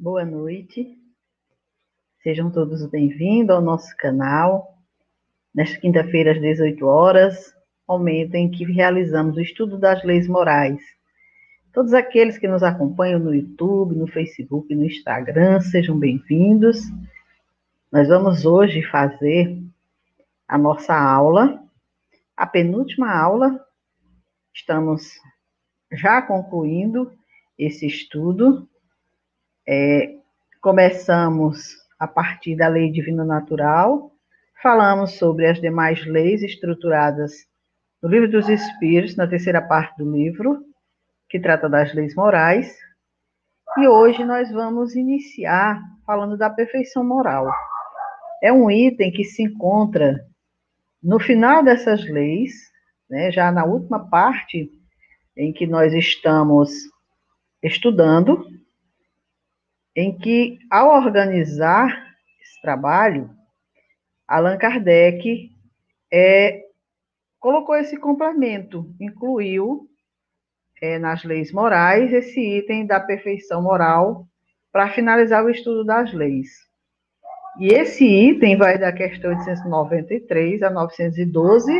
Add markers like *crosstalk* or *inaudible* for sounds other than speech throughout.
Boa noite. Sejam todos bem-vindos ao nosso canal. Nesta quinta-feira, às 18 horas, momento em que realizamos o estudo das leis morais. Todos aqueles que nos acompanham no YouTube, no Facebook, no Instagram, sejam bem-vindos. Nós vamos hoje fazer a nossa aula, a penúltima aula. Estamos já concluindo esse estudo. É, começamos a partir da lei divina natural, falamos sobre as demais leis estruturadas no livro dos Espíritos, na terceira parte do livro, que trata das leis morais. E hoje nós vamos iniciar falando da perfeição moral. É um item que se encontra no final dessas leis, né, já na última parte em que nós estamos estudando, em que, ao organizar esse trabalho, Allan Kardec é, colocou esse complemento, incluiu é, nas leis morais esse item da perfeição moral para finalizar o estudo das leis. E esse item vai da questão 893 a 912,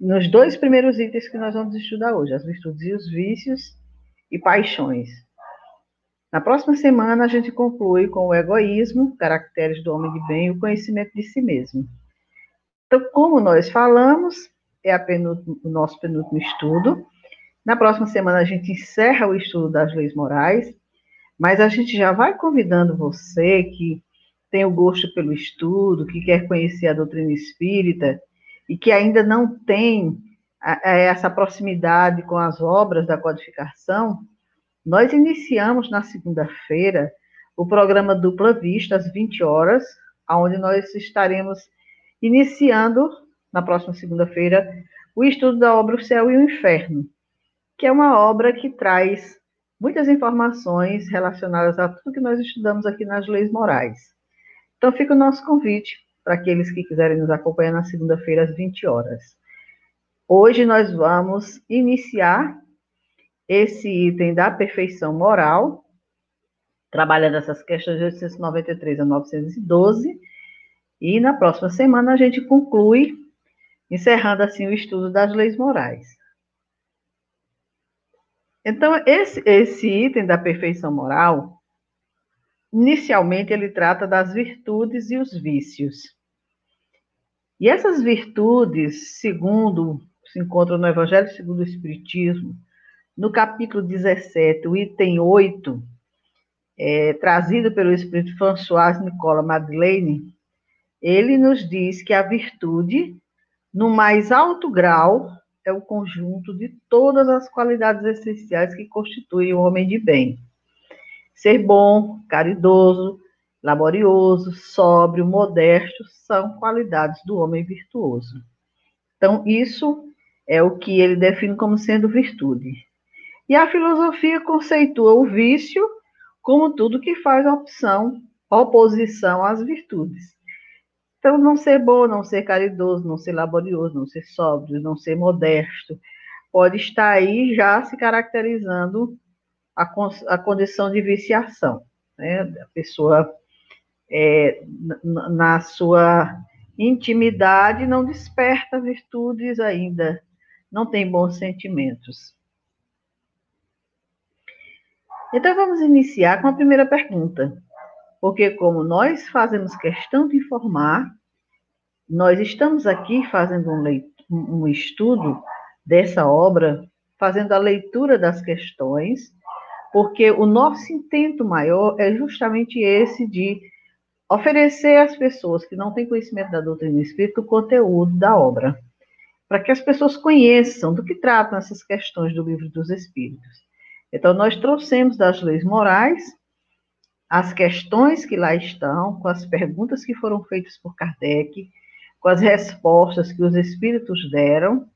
nos dois primeiros itens que nós vamos estudar hoje, as virtudes e os vícios e paixões. Na próxima semana, a gente conclui com o egoísmo, caracteres do homem de bem e o conhecimento de si mesmo. Então, como nós falamos, é o nosso penúltimo estudo. Na próxima semana, a gente encerra o estudo das leis morais, mas a gente já vai convidando você que tem o gosto pelo estudo, que quer conhecer a doutrina espírita e que ainda não tem essa proximidade com as obras da codificação, nós iniciamos na segunda-feira o programa Dupla Vista, às 20 horas, onde nós estaremos iniciando, na próxima segunda-feira, o estudo da obra O Céu e o Inferno, que é uma obra que traz muitas informações relacionadas a tudo que nós estudamos aqui nas leis morais. Então, fica o nosso convite para aqueles que quiserem nos acompanhar na segunda-feira, às 20 horas. Hoje nós vamos iniciar esse item da perfeição moral, trabalhando essas questões de 893 a 912, e na próxima semana a gente conclui, encerrando assim o estudo das leis morais. Então, esse, esse item da perfeição moral, inicialmente ele trata das virtudes e os vícios. E essas virtudes, segundo se encontram no Evangelho segundo o Espiritismo, no capítulo 17, o item 8, é, trazido pelo Espírito François Nicola Madeleine, ele nos diz que a virtude, no mais alto grau, é o conjunto de todas as qualidades essenciais que constituem o homem de bem. Ser bom, caridoso, laborioso, sóbrio, modesto são qualidades do homem virtuoso. Então, isso é o que ele define como sendo virtude. E a filosofia conceitua o vício como tudo que faz opção, oposição às virtudes. Então, não ser bom, não ser caridoso, não ser laborioso, não ser sóbrio, não ser modesto, pode estar aí já se caracterizando a, a condição de viciação. Né? A pessoa, é, na sua intimidade, não desperta virtudes ainda, não tem bons sentimentos. Então vamos iniciar com a primeira pergunta, porque como nós fazemos questão de informar, nós estamos aqui fazendo um, um estudo dessa obra, fazendo a leitura das questões, porque o nosso intento maior é justamente esse de oferecer às pessoas que não têm conhecimento da doutrina espírita o conteúdo da obra, para que as pessoas conheçam do que tratam essas questões do livro dos Espíritos. Então, nós trouxemos das leis morais as questões que lá estão, com as perguntas que foram feitas por Kardec, com as respostas que os espíritos deram,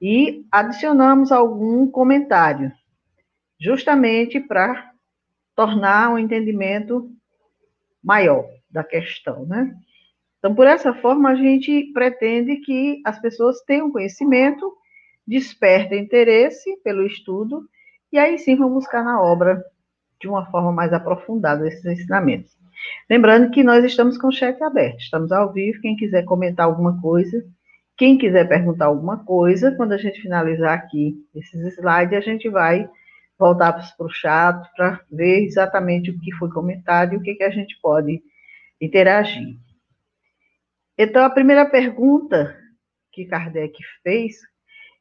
e adicionamos algum comentário, justamente para tornar o um entendimento maior da questão, né? Então, por essa forma, a gente pretende que as pessoas tenham conhecimento, despertem interesse pelo estudo e aí sim vamos buscar na obra de uma forma mais aprofundada esses ensinamentos. Lembrando que nós estamos com o chat aberto, estamos ao vivo, quem quiser comentar alguma coisa, quem quiser perguntar alguma coisa, quando a gente finalizar aqui esses slides, a gente vai voltar para o chat para ver exatamente o que foi comentado e o que, que a gente pode interagir. Então, a primeira pergunta que Kardec fez,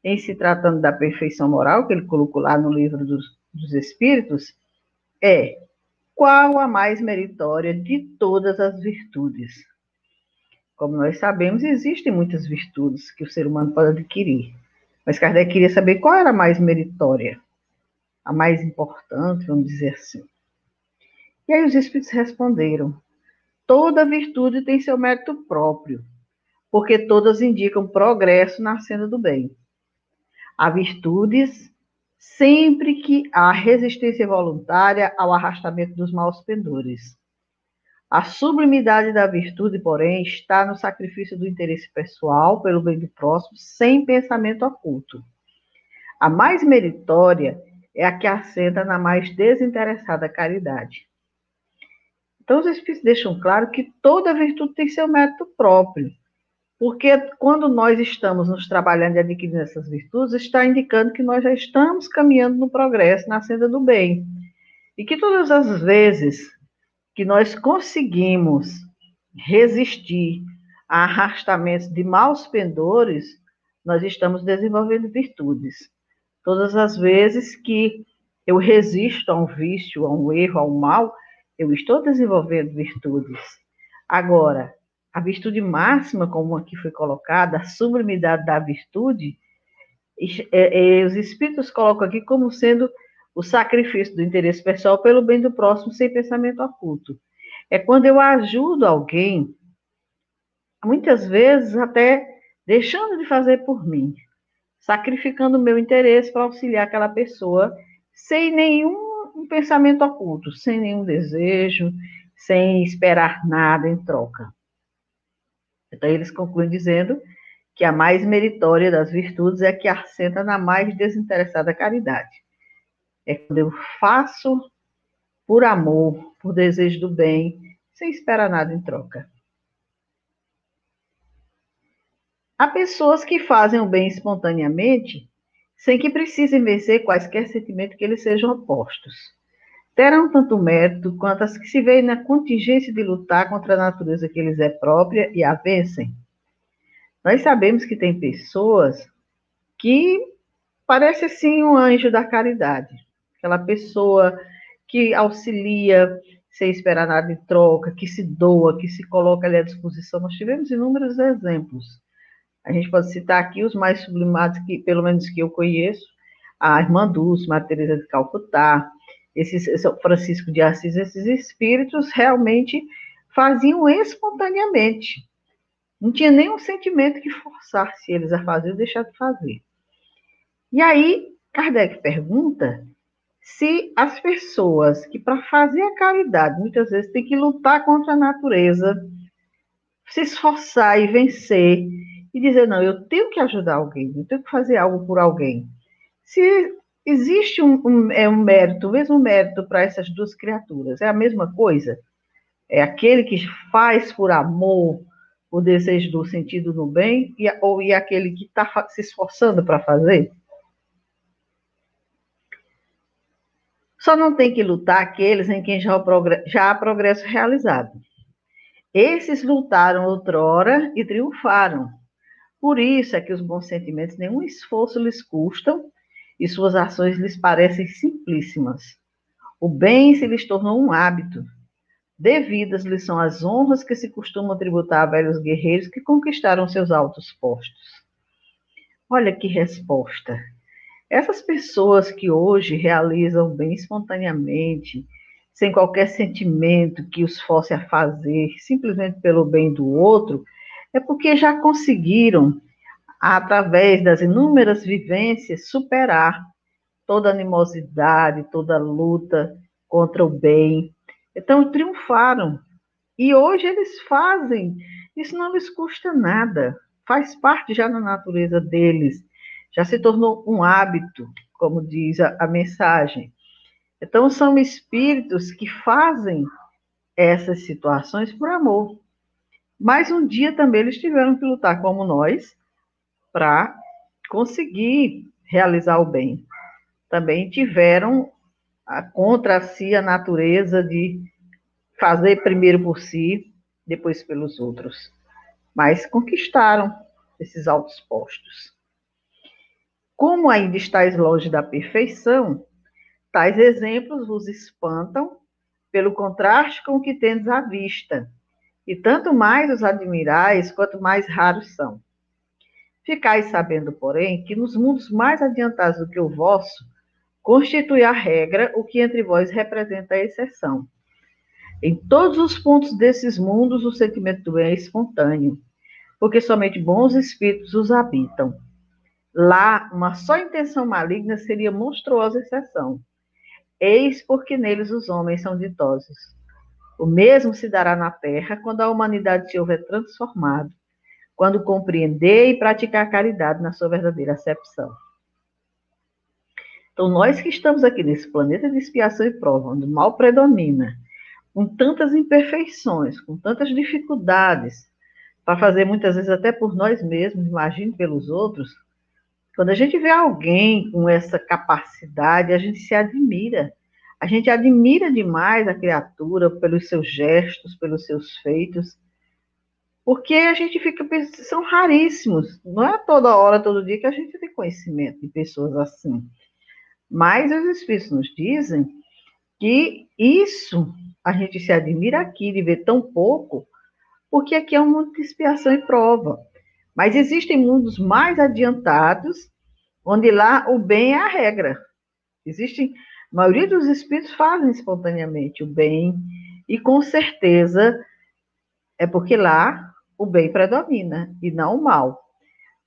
em se tratando da perfeição moral, que ele colocou lá no livro dos, dos Espíritos, é qual a mais meritória de todas as virtudes? Como nós sabemos, existem muitas virtudes que o ser humano pode adquirir, mas Kardec queria saber qual era a mais meritória a mais importante, vamos dizer assim. E aí os espíritos responderam: toda virtude tem seu mérito próprio, porque todas indicam progresso na senda do bem. Há virtudes sempre que há resistência voluntária ao arrastamento dos maus pendores. A sublimidade da virtude, porém, está no sacrifício do interesse pessoal pelo bem do próximo, sem pensamento oculto. A mais meritória é a que assenta na mais desinteressada caridade. Então, os Espíritos deixam claro que toda virtude tem seu mérito próprio, porque quando nós estamos nos trabalhando e adquirindo essas virtudes, está indicando que nós já estamos caminhando no progresso, na senda do bem. E que todas as vezes que nós conseguimos resistir a arrastamentos de maus pendores, nós estamos desenvolvendo virtudes. Todas as vezes que eu resisto a um vício, a um erro, a um mal, eu estou desenvolvendo virtudes. Agora, a virtude máxima, como aqui foi colocada, a sublimidade da virtude, é, é, os espíritos colocam aqui como sendo o sacrifício do interesse pessoal pelo bem do próximo sem pensamento oculto. É quando eu ajudo alguém, muitas vezes até deixando de fazer por mim, sacrificando o meu interesse para auxiliar aquela pessoa sem nenhum pensamento oculto, sem nenhum desejo, sem esperar nada em troca. Então, eles concluem dizendo que a mais meritória das virtudes é que assenta na mais desinteressada caridade. É quando eu faço por amor, por desejo do bem, sem esperar nada em troca. Há pessoas que fazem o bem espontaneamente, sem que precisem vencer quaisquer sentimentos que eles sejam opostos. Terão tanto mérito quanto as que se veem na contingência de lutar contra a natureza que lhes é própria e a vencem. Nós sabemos que tem pessoas que parece assim um anjo da caridade, aquela pessoa que auxilia sem esperar nada em troca, que se doa, que se coloca ali à disposição. Nós tivemos inúmeros exemplos. A gente pode citar aqui os mais sublimados, que pelo menos que eu conheço, a irmã Dulce, Maria Teresa de Calcutá, esses, Francisco de Assis, esses espíritos realmente faziam espontaneamente. Não tinha nenhum sentimento que forçasse eles a fazer ou deixar de fazer. E aí, Kardec pergunta se as pessoas que, para fazer a caridade, muitas vezes têm que lutar contra a natureza, se esforçar e vencer, e dizer, não, eu tenho que ajudar alguém, eu tenho que fazer algo por alguém. Se existe um, um, é um mérito, o mesmo mérito para essas duas criaturas, é a mesma coisa? É aquele que faz por amor, o desejo do sentido no bem, e, ou e aquele que está se esforçando para fazer? Só não tem que lutar aqueles em quem já, já há progresso realizado. Esses lutaram outrora e triunfaram. Por isso é que os bons sentimentos nenhum esforço lhes custam e suas ações lhes parecem simplíssimas. O bem se lhes tornou um hábito. Devidas lhes são as honras que se costumam tributar a velhos guerreiros que conquistaram seus altos postos. Olha que resposta! Essas pessoas que hoje realizam o bem espontaneamente, sem qualquer sentimento que os force a fazer, simplesmente pelo bem do outro, é porque já conseguiram, através das inúmeras vivências, superar toda animosidade, toda luta contra o bem. Então, triunfaram. E hoje eles fazem, isso não lhes custa nada, faz parte já na natureza deles, já se tornou um hábito, como diz a, a mensagem. Então, são espíritos que fazem essas situações por amor. Mas um dia também eles tiveram que lutar como nós para conseguir realizar o bem. Também tiveram a, contra si a natureza de fazer primeiro por si, depois pelos outros. Mas conquistaram esses altos postos. Como ainda estáis longe da perfeição, tais exemplos vos espantam pelo contraste com o que tendes à vista, e tanto mais os admirais, quanto mais raros são. Ficais sabendo, porém, que nos mundos mais adiantados do que o vosso, constitui a regra o que entre vós representa a exceção. Em todos os pontos desses mundos, o sentimento do bem é espontâneo, porque somente bons espíritos os habitam. Lá, uma só intenção maligna seria monstruosa exceção. Eis porque neles os homens são ditosos. O mesmo se dará na terra quando a humanidade se houver transformado, quando compreender e praticar caridade na sua verdadeira acepção. Então, nós que estamos aqui nesse planeta de expiação e prova, onde o mal predomina, com tantas imperfeições, com tantas dificuldades, para fazer muitas vezes até por nós mesmos, imagine pelos outros, quando a gente vê alguém com essa capacidade, a gente se admira. A gente admira demais a criatura pelos seus gestos, pelos seus feitos, porque a gente fica pensando, são raríssimos. Não é toda hora, todo dia que a gente tem conhecimento de pessoas assim. Mas os Espíritos nos dizem que isso a gente se admira aqui de ver tão pouco, porque aqui é um mundo de expiação e prova. Mas existem mundos mais adiantados, onde lá o bem é a regra. Existem a maioria dos espíritos fazem espontaneamente o bem, e com certeza é porque lá o bem predomina e não o mal.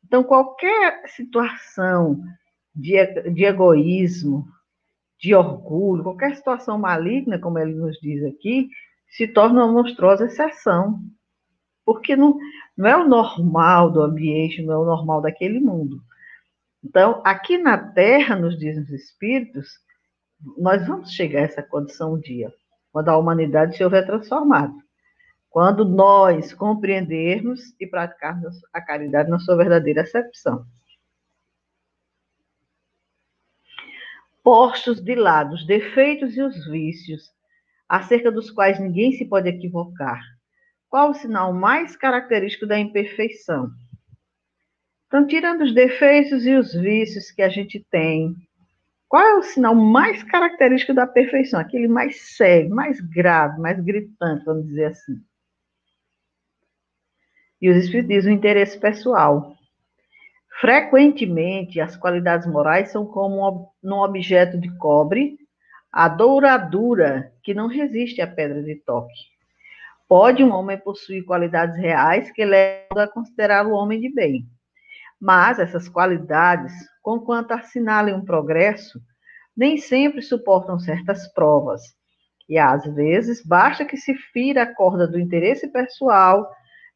Então, qualquer situação de, de egoísmo, de orgulho, qualquer situação maligna, como ele nos diz aqui, se torna uma monstruosa exceção. Porque não, não é o normal do ambiente, não é o normal daquele mundo. Então, aqui na Terra, nos dizem os Espíritos, nós vamos chegar a essa condição um dia, quando a humanidade se houver transformado. Quando nós compreendermos e praticarmos a caridade na sua verdadeira acepção. Postos de lado os defeitos e os vícios, acerca dos quais ninguém se pode equivocar. Qual o sinal mais característico da imperfeição? Então, tirando os defeitos e os vícios que a gente tem, qual é o sinal mais característico da perfeição? Aquele mais sério, mais grave, mais gritante, vamos dizer assim. E os Espíritos dizem o interesse pessoal. Frequentemente, as qualidades morais são como um objeto de cobre, a douradura que não resiste à pedra de toque. Pode um homem possuir qualidades reais que levam a considerar o homem de bem. Mas essas qualidades, conquanto assinalem um progresso, nem sempre suportam certas provas. E às vezes basta que se fira a corda do interesse pessoal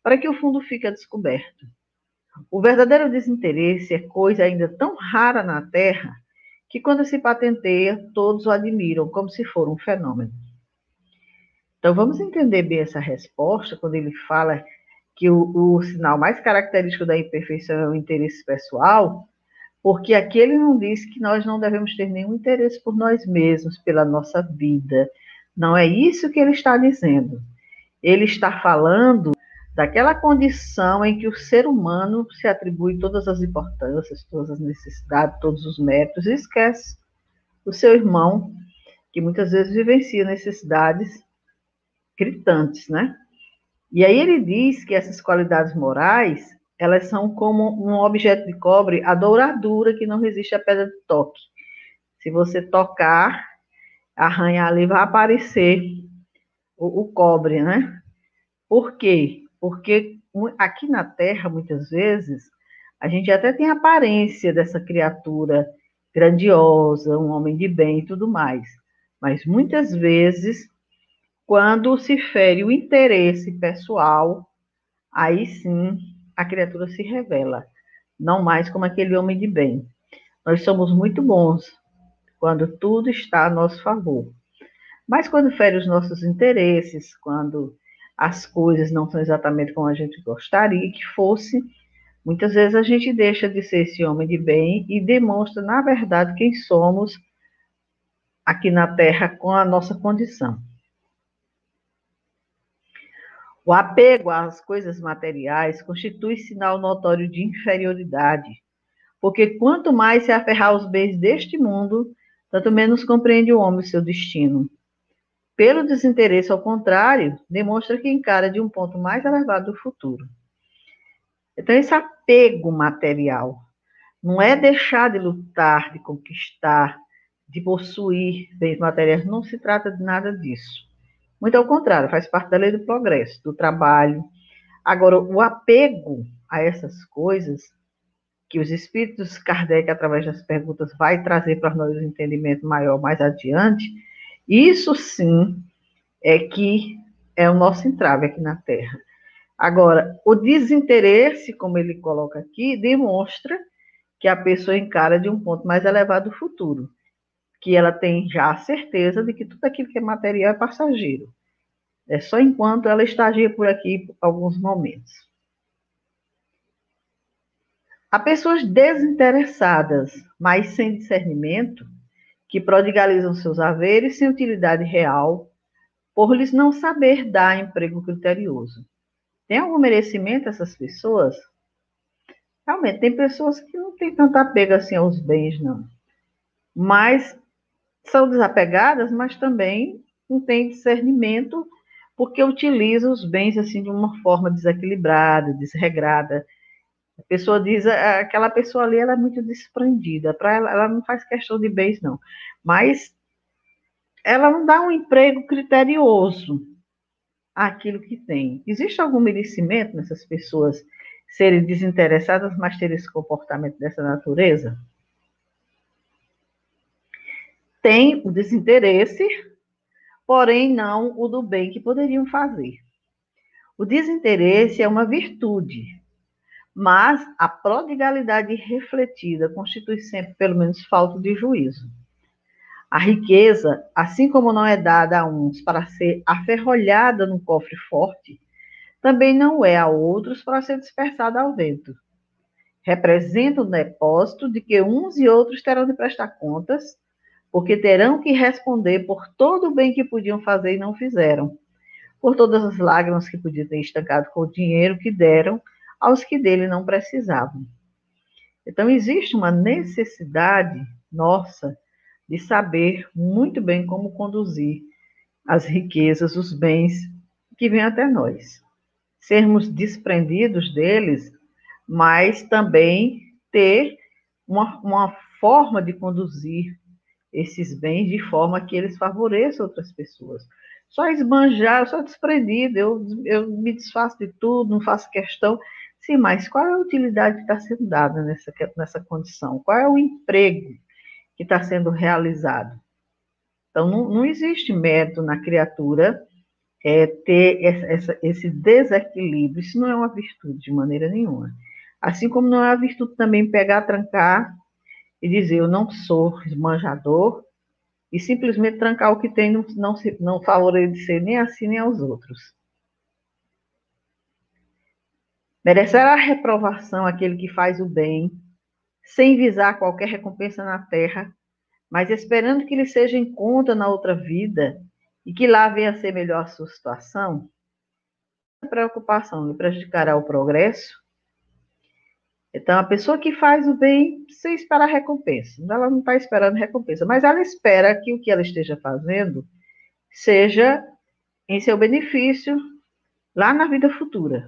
para que o fundo fique descoberto. O verdadeiro desinteresse é coisa ainda tão rara na Terra que, quando se patenteia, todos o admiram como se for um fenômeno. Então, vamos entender bem essa resposta quando ele fala que o, o sinal mais característico da imperfeição é o interesse pessoal, porque aqui ele não diz que nós não devemos ter nenhum interesse por nós mesmos, pela nossa vida. Não é isso que ele está dizendo. Ele está falando daquela condição em que o ser humano se atribui todas as importâncias, todas as necessidades, todos os méritos e esquece o seu irmão, que muitas vezes vivencia necessidades gritantes, né? E aí ele diz que essas qualidades morais, elas são como um objeto de cobre, a douradura que não resiste à pedra de toque. Se você tocar, arranhar ali, vai aparecer o, o cobre, né? Por quê? Porque aqui na Terra, muitas vezes, a gente até tem a aparência dessa criatura grandiosa, um homem de bem e tudo mais. Mas muitas vezes quando se fere o interesse pessoal, aí sim a criatura se revela, não mais como aquele homem de bem. Nós somos muito bons quando tudo está a nosso favor. Mas quando fere os nossos interesses, quando as coisas não são exatamente como a gente gostaria que fosse, muitas vezes a gente deixa de ser esse homem de bem e demonstra, na verdade, quem somos aqui na Terra com a nossa condição. O apego às coisas materiais constitui sinal notório de inferioridade, porque quanto mais se aferrar aos bens deste mundo, tanto menos compreende o homem o seu destino. Pelo desinteresse, ao contrário, demonstra que encara de um ponto mais elevado do futuro. Então, esse apego material não é deixar de lutar, de conquistar, de possuir bens materiais, não se trata de nada disso. Muito ao contrário, faz parte da lei do progresso, do trabalho. Agora, o apego a essas coisas, que os espíritos Kardec, através das perguntas, vai trazer para nós um entendimento maior mais adiante, isso sim é que é o nosso entrave aqui na Terra. Agora, o desinteresse, como ele coloca aqui, demonstra que a pessoa encara de um ponto mais elevado o futuro, que ela tem já a certeza de que tudo aquilo que é material é passageiro. É só enquanto ela estagia por aqui por alguns momentos. Há pessoas desinteressadas, mas sem discernimento, que prodigalizam seus haveres sem utilidade real, por lhes não saber dar emprego criterioso. Tem algum merecimento essas pessoas? Realmente, tem pessoas que não têm tanta apego assim aos bens, não. Mas são desapegadas, mas também não têm discernimento porque utilizam os bens assim de uma forma desequilibrada, desregrada. A pessoa diz, aquela pessoa ali ela é muito desprendida, para ela, ela não faz questão de bens não, mas ela não dá um emprego criterioso àquilo que tem. Existe algum merecimento nessas pessoas serem desinteressadas, mas terem esse comportamento dessa natureza? Tem o desinteresse, porém não o do bem que poderiam fazer. O desinteresse é uma virtude, mas a prodigalidade refletida constitui sempre, pelo menos, falta de juízo. A riqueza, assim como não é dada a uns para ser aferrolhada num cofre forte, também não é a outros para ser dispersada ao vento. Representa um depósito de que uns e outros terão de prestar contas, porque terão que responder por todo o bem que podiam fazer e não fizeram, por todas as lágrimas que podiam ter estancado com o dinheiro que deram aos que dele não precisavam. Então, existe uma necessidade nossa de saber muito bem como conduzir as riquezas, os bens que vêm até nós. Sermos desprendidos deles, mas também ter uma, uma forma de conduzir esses bens de forma que eles favoreçam outras pessoas. Só esbanjar, sou desprendido, eu, eu me desfaço de tudo, não faço questão. Sim, mas qual é a utilidade que está sendo dada nessa, nessa condição? Qual é o emprego que está sendo realizado. Então, não, não, existe mérito na criatura é, ter essa, esse desequilíbrio. Isso não é uma virtude de maneira nenhuma. Assim como não é uma virtude também pegar, trancar e dizer eu não sou esmanjador e simplesmente trancar o que tem, não, não, não favorecer nem a si nem aos outros. Merecerá a reprovação aquele que faz o bem sem visar qualquer recompensa na terra, mas esperando que lhe seja em conta na outra vida e que lá venha a ser melhor a sua situação, a preocupação lhe prejudicará o progresso. Então, a pessoa que faz o bem sem esperar recompensa, ela não está esperando recompensa, mas ela espera que o que ela esteja fazendo seja em seu benefício lá na vida futura.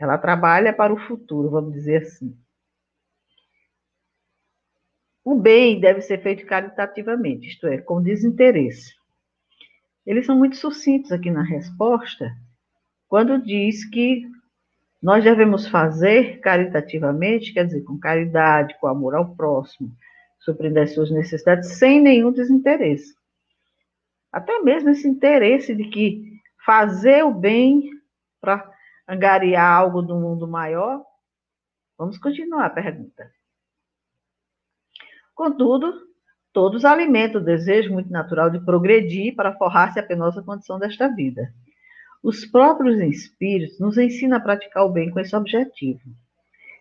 Ela trabalha para o futuro, vamos dizer assim. O bem deve ser feito caritativamente, isto é, com desinteresse. Eles são muito sucintos aqui na resposta, quando diz que nós devemos fazer caritativamente, quer dizer, com caridade, com amor ao próximo, suprindo as suas necessidades, sem nenhum desinteresse. Até mesmo esse interesse de que fazer o bem para angariar algo do mundo maior. Vamos continuar a pergunta. Contudo, Todos alimentam o desejo muito natural de progredir para forrar-se a penosa condição desta vida. Os próprios espíritos nos ensinam a praticar o bem com esse objetivo.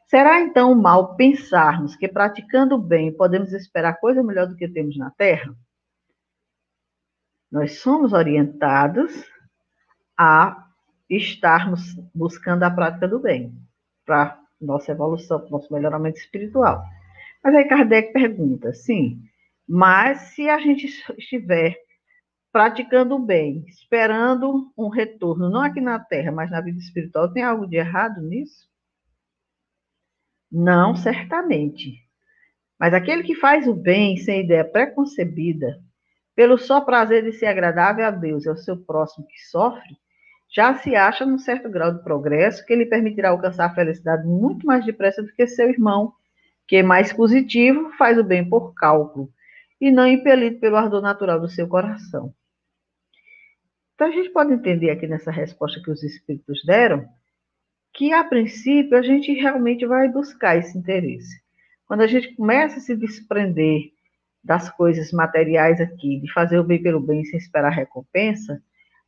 Será então mal pensarmos que praticando o bem podemos esperar coisa melhor do que temos na Terra? Nós somos orientados a estarmos buscando a prática do bem para nossa evolução, para nosso melhoramento espiritual. Mas aí Kardec pergunta, sim, mas se a gente estiver praticando o bem, esperando um retorno, não aqui na Terra, mas na vida espiritual, tem algo de errado nisso? Não, certamente. Mas aquele que faz o bem sem ideia preconcebida, pelo só prazer de ser agradável a Deus e ao seu próximo que sofre, já se acha num certo grau de progresso que lhe permitirá alcançar a felicidade muito mais depressa do que seu irmão, que é mais positivo, faz o bem por cálculo e não impelido pelo ardor natural do seu coração. Então a gente pode entender aqui nessa resposta que os espíritos deram que a princípio a gente realmente vai buscar esse interesse. Quando a gente começa a se desprender das coisas materiais aqui, de fazer o bem pelo bem sem esperar recompensa,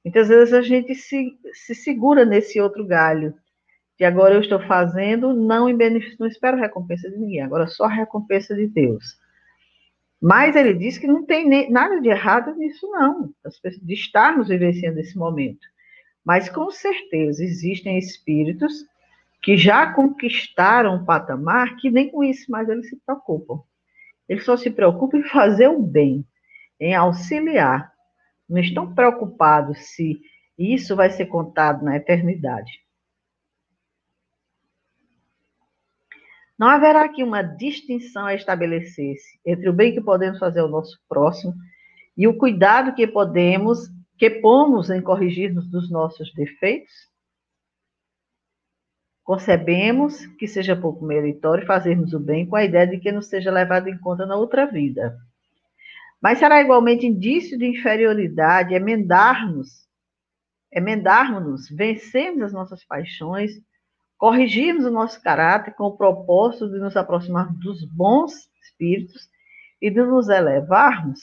muitas vezes a gente se, se segura nesse outro galho, de agora eu estou fazendo, não em benefício, não espero recompensa de ninguém, agora só recompensa de Deus. Mas ele diz que não tem nem, nada de errado nisso, não, de estarmos vivenciando esse momento. Mas com certeza existem espíritos que já conquistaram um patamar que nem com isso mais eles se preocupam. Eles só se preocupam em fazer o bem, em auxiliar. Não estão preocupados se isso vai ser contado na eternidade. Não haverá aqui uma distinção a estabelecer-se entre o bem que podemos fazer ao nosso próximo e o cuidado que podemos que pomos em corrigir-nos dos nossos defeitos? Concebemos que seja pouco meritório fazermos o bem com a ideia de que não seja levado em conta na outra vida. Mas será igualmente indício de inferioridade emendarmos, emendarmos-nos, vencermos as nossas paixões, corrigirmos o nosso caráter com o propósito de nos aproximar dos bons espíritos e de nos elevarmos?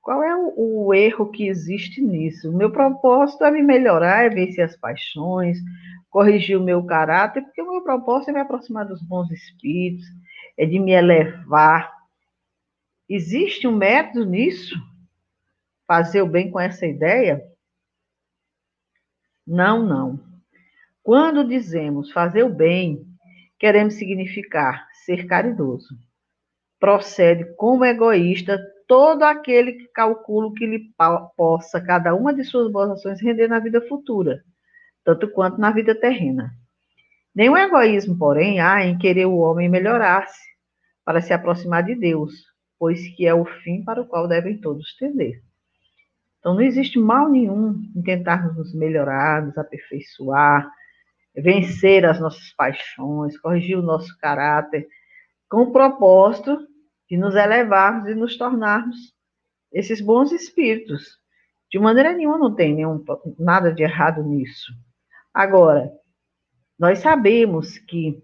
Qual é o, o, erro que existe nisso? O meu propósito é me melhorar, é vencer as paixões, corrigir o meu caráter, porque o meu propósito é me aproximar dos bons espíritos, é de me elevar. Existe um método nisso? Fazer o bem com essa ideia? Não, não. Quando dizemos fazer o bem, queremos significar ser caridoso. Procede como egoísta todo aquele que calcula que lhe possa cada uma de suas boas ações render na vida futura, tanto quanto na vida terrena. Nenhum egoísmo, porém, há em querer o homem melhorar-se para se aproximar de Deus, pois que é o fim para o qual devem todos tender. Então, não existe mal nenhum em tentarmos nos melhorar, nos aperfeiçoar, vencer as nossas paixões, corrigir o nosso caráter, com o propósito de nos elevarmos e nos tornarmos esses bons espíritos. De maneira nenhuma não tem nenhum, nada de errado nisso. Agora, nós sabemos que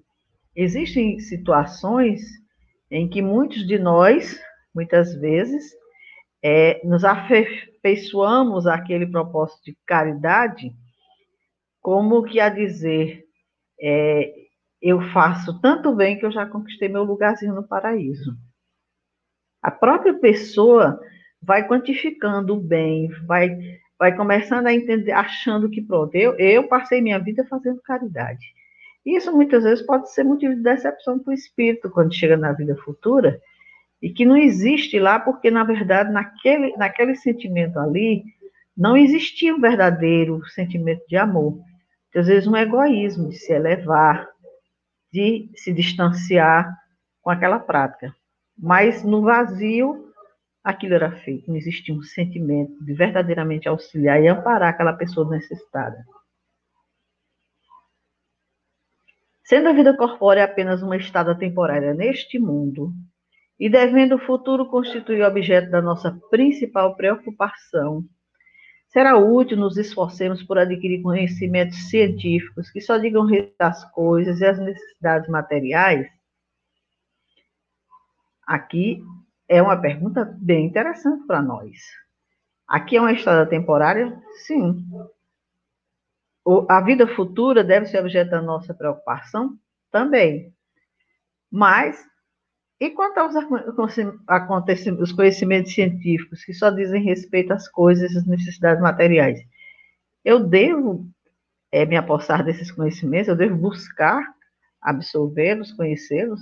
existem situações em que muitos de nós, muitas vezes, é, nos afeiçoamos àquele propósito de caridade, como que a dizer, é, eu faço tanto bem que eu já conquistei meu lugarzinho no paraíso. A própria pessoa vai quantificando o bem, vai, vai começando a entender, achando que pronto, eu, eu passei minha vida fazendo caridade. Isso muitas vezes pode ser motivo de decepção para o espírito quando chega na vida futura, e que não existe lá, porque na verdade, naquele, naquele sentimento ali, não existia um verdadeiro sentimento de amor. Às vezes, um egoísmo de se elevar, de se distanciar com aquela prática. Mas no vazio, aquilo era feito, não existia um sentimento de verdadeiramente auxiliar e amparar aquela pessoa necessitada. Sendo a vida corpórea apenas uma estada temporária neste mundo, e devendo o futuro constituir objeto da nossa principal preocupação, será útil nos esforcemos por adquirir conhecimentos científicos que só digam às coisas e às necessidades materiais Aqui é uma pergunta bem interessante para nós. Aqui é uma estrada temporária? Sim. A vida futura deve ser objeto da nossa preocupação? Também. Mas, e quanto aos acontecimentos, os conhecimentos científicos que só dizem respeito às coisas e às necessidades materiais? Eu devo é, me apossar desses conhecimentos? Eu devo buscar absorvê-los, conhecê-los?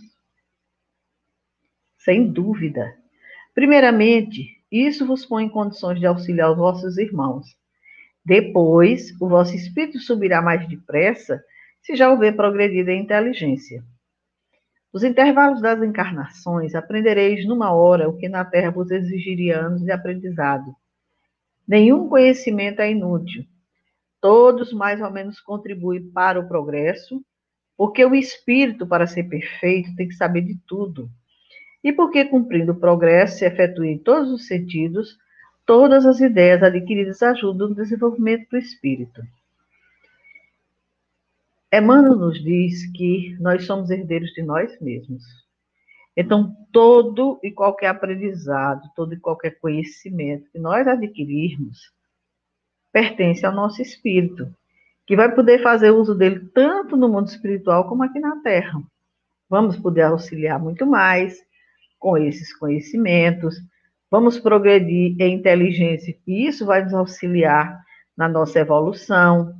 Sem dúvida. Primeiramente, isso vos põe em condições de auxiliar os vossos irmãos depois, o vosso espírito subirá mais depressa se já houver progredido em inteligência. Nos intervalos das encarnações, aprendereis numa hora o que na Terra vos exigiria anos de aprendizado. Nenhum conhecimento é inútil. Todos mais ou menos contribuem para o progresso, porque o espírito, para ser perfeito, tem que saber de tudo. E porque, cumprindo o progresso, se efetua em todos os sentidos, Todas as ideias adquiridas ajudam no desenvolvimento do espírito. Emmanuel nos diz que nós somos herdeiros de nós mesmos. Então, todo e qualquer aprendizado, todo e qualquer conhecimento que nós adquirirmos pertence ao nosso espírito, que vai poder fazer uso dele tanto no mundo espiritual como aqui na Terra. Vamos poder auxiliar muito mais com esses conhecimentos, Vamos progredir em inteligência e isso vai nos auxiliar na nossa evolução.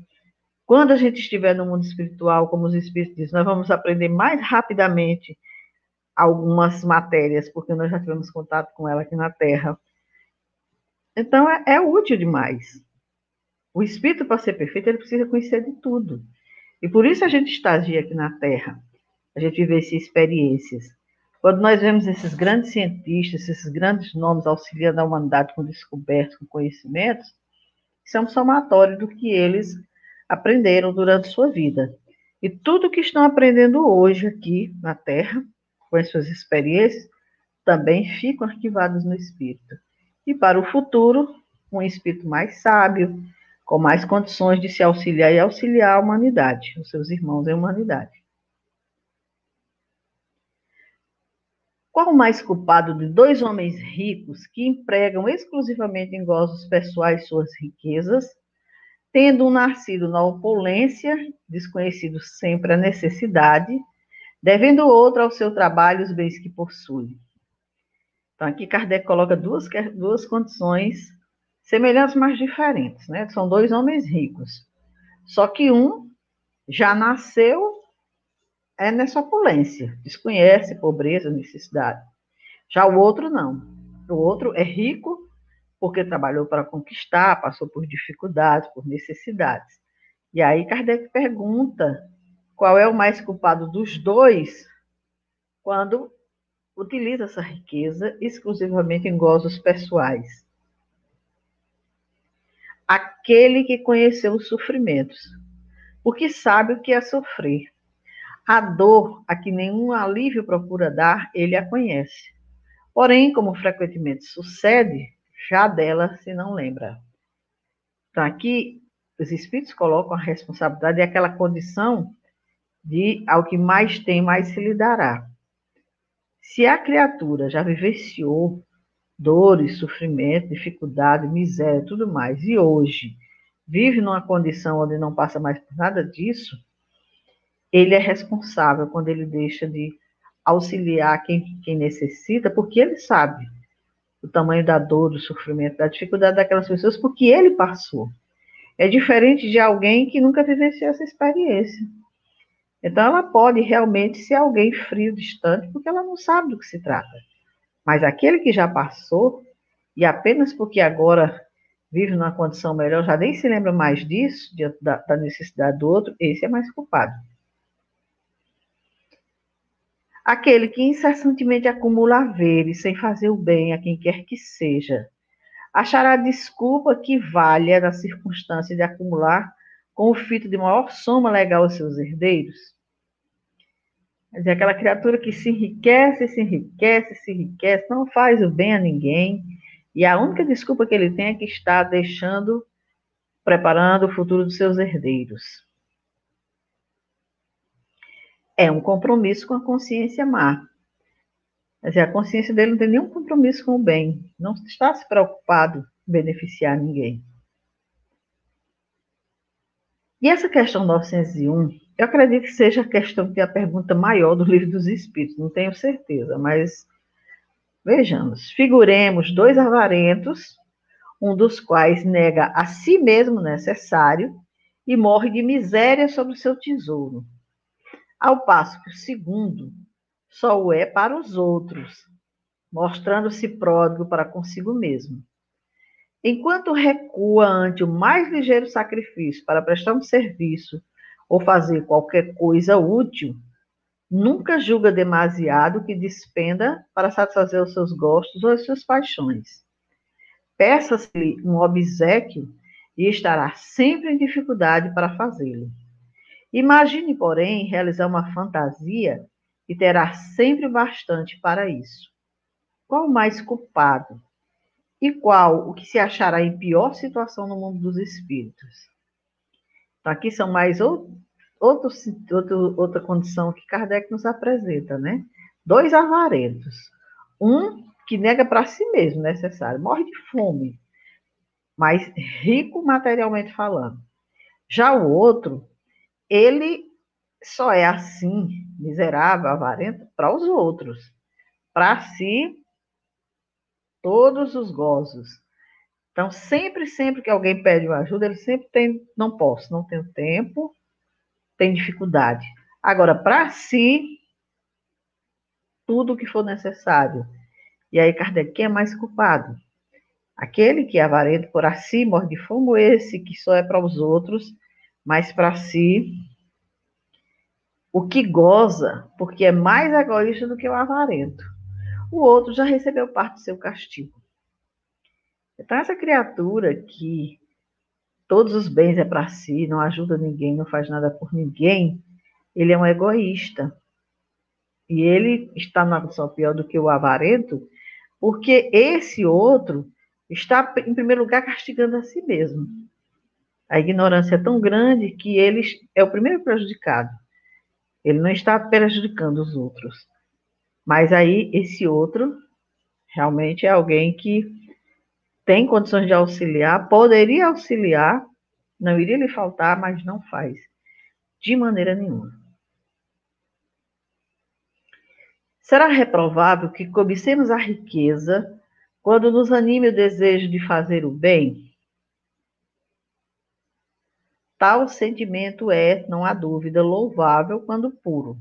Quando a gente estiver no mundo espiritual, como os espíritos dizem, nós vamos aprender mais rapidamente algumas matérias, porque nós já tivemos contato com ela aqui na Terra. Então, é, é útil demais. O espírito, para ser perfeito, ele precisa conhecer de tudo. E por isso a gente estagia aqui na Terra. A gente vivencia experiências. Quando nós vemos esses grandes cientistas, esses grandes nomes auxiliando a humanidade com descobertas, com conhecimentos, isso é um somatório do que eles aprenderam durante sua vida. E tudo que estão aprendendo hoje aqui na Terra, com as suas experiências, também ficam arquivados no espírito. E para o futuro, um espírito mais sábio, com mais condições de se auxiliar e auxiliar a humanidade, os seus irmãos em humanidade. Qual o mais culpado de dois homens ricos que empregam exclusivamente em gozos pessoais suas riquezas, tendo um nascido na opulência, desconhecido sempre a necessidade, devendo outro ao seu trabalho os bens que possui? Então, aqui Kardec coloca duas, duas condições semelhantes, mas diferentes, né? São dois homens ricos. Só que um já nasceu é nessa opulência, desconhece pobreza, necessidade. Já o outro não. O outro é rico porque trabalhou para conquistar, passou por dificuldades, por necessidades. E aí Kardec pergunta qual é o mais culpado dos dois quando utiliza essa riqueza exclusivamente em gozos pessoais. Aquele que conheceu os sofrimentos, porque sabe o que é sofrer. A dor a que nenhum alívio procura dar, ele a conhece. Porém, como frequentemente sucede, já dela se não lembra. Então, aqui, os espíritos colocam a responsabilidade e aquela condição de ao que mais tem, mais se lhe dará. Se a criatura já vivenciou dores, sofrimento, dificuldade, miséria, tudo mais, e hoje vive numa condição onde não passa mais por nada disso, ele é responsável quando ele deixa de auxiliar quem, quem necessita, porque ele sabe o tamanho da dor, do sofrimento, da dificuldade daquelas pessoas, porque ele passou. É diferente de alguém que nunca vivenciou essa experiência. Então, ela pode realmente ser alguém frio, distante, porque ela não sabe do que se trata. Mas aquele que já passou, e apenas porque agora vive numa condição melhor, já nem se lembra mais disso, da, da necessidade do outro, esse é mais culpado. Aquele que incessantemente acumula haveres sem fazer o bem a quem quer que seja, achará desculpa que valha na circunstância de acumular com o fito de maior soma legal aos seus herdeiros? Quer dizer, aquela criatura que se enriquece, se enriquece, se enriquece, não faz o bem a ninguém, e a única desculpa que ele tem é que está deixando, preparando o futuro dos seus herdeiros é um compromisso com a consciência má. Quer dizer, a consciência dele não tem nenhum compromisso com o bem, não está se preocupado em beneficiar ninguém. E essa questão 901, eu acredito que seja a questão que é a pergunta maior do livro dos Espíritos, não tenho certeza, mas vejamos. Figuremos dois avarentos, um dos quais nega a si mesmo necessário e morre de miséria sobre o seu tesouro, ao passo que o segundo só o é para os outros, mostrando-se pródigo para consigo mesmo. Enquanto recua ante o mais ligeiro sacrifício para prestar um serviço ou fazer qualquer coisa útil, nunca julga demasiado que despenda para satisfazer os seus gostos ou as suas paixões. Peça-se um obsequio e estará sempre em dificuldade para fazê-lo. Imagine, porém, realizar uma fantasia e terá sempre bastante para isso. Qual o mais culpado? E qual o que se achará em pior situação no mundo dos espíritos? Então, aqui são mais outro, outro, outro, outra condição que Kardec nos apresenta, né? Dois avarentos. Um que nega para si mesmo necessário, morre de fome, mas rico materialmente falando. Já o outro, ele só é assim, miserável, avarento, para os outros. Para si, todos os gozos. Então, sempre, sempre que alguém pede uma ajuda, ele sempre tem, não posso, não tenho tempo, tem dificuldade. Agora, para si, tudo o que for necessário. E aí, Kardec, é mais culpado? Aquele que é avarento por si, morre de fome, ou esse que só é para os outros, mas para si o que goza, porque é mais egoísta do que o avarento. O outro já recebeu parte do seu castigo. Então, essa criatura que todos os bens é para si, não ajuda ninguém, não faz nada por ninguém, ele é um egoísta. E ele está numa condição pior do que o avarento, porque esse outro está, em primeiro lugar, castigando a si mesmo. A ignorância é tão grande que ele é o primeiro prejudicado. Ele não está prejudicando os outros. Mas aí, esse outro realmente é alguém que tem condições de auxiliar, poderia auxiliar, não iria lhe faltar, mas não faz. De maneira nenhuma. Será reprovável que cobicemos a riqueza quando nos anime o desejo de fazer o bem? Tal sentimento é, não há dúvida, louvável quando puro.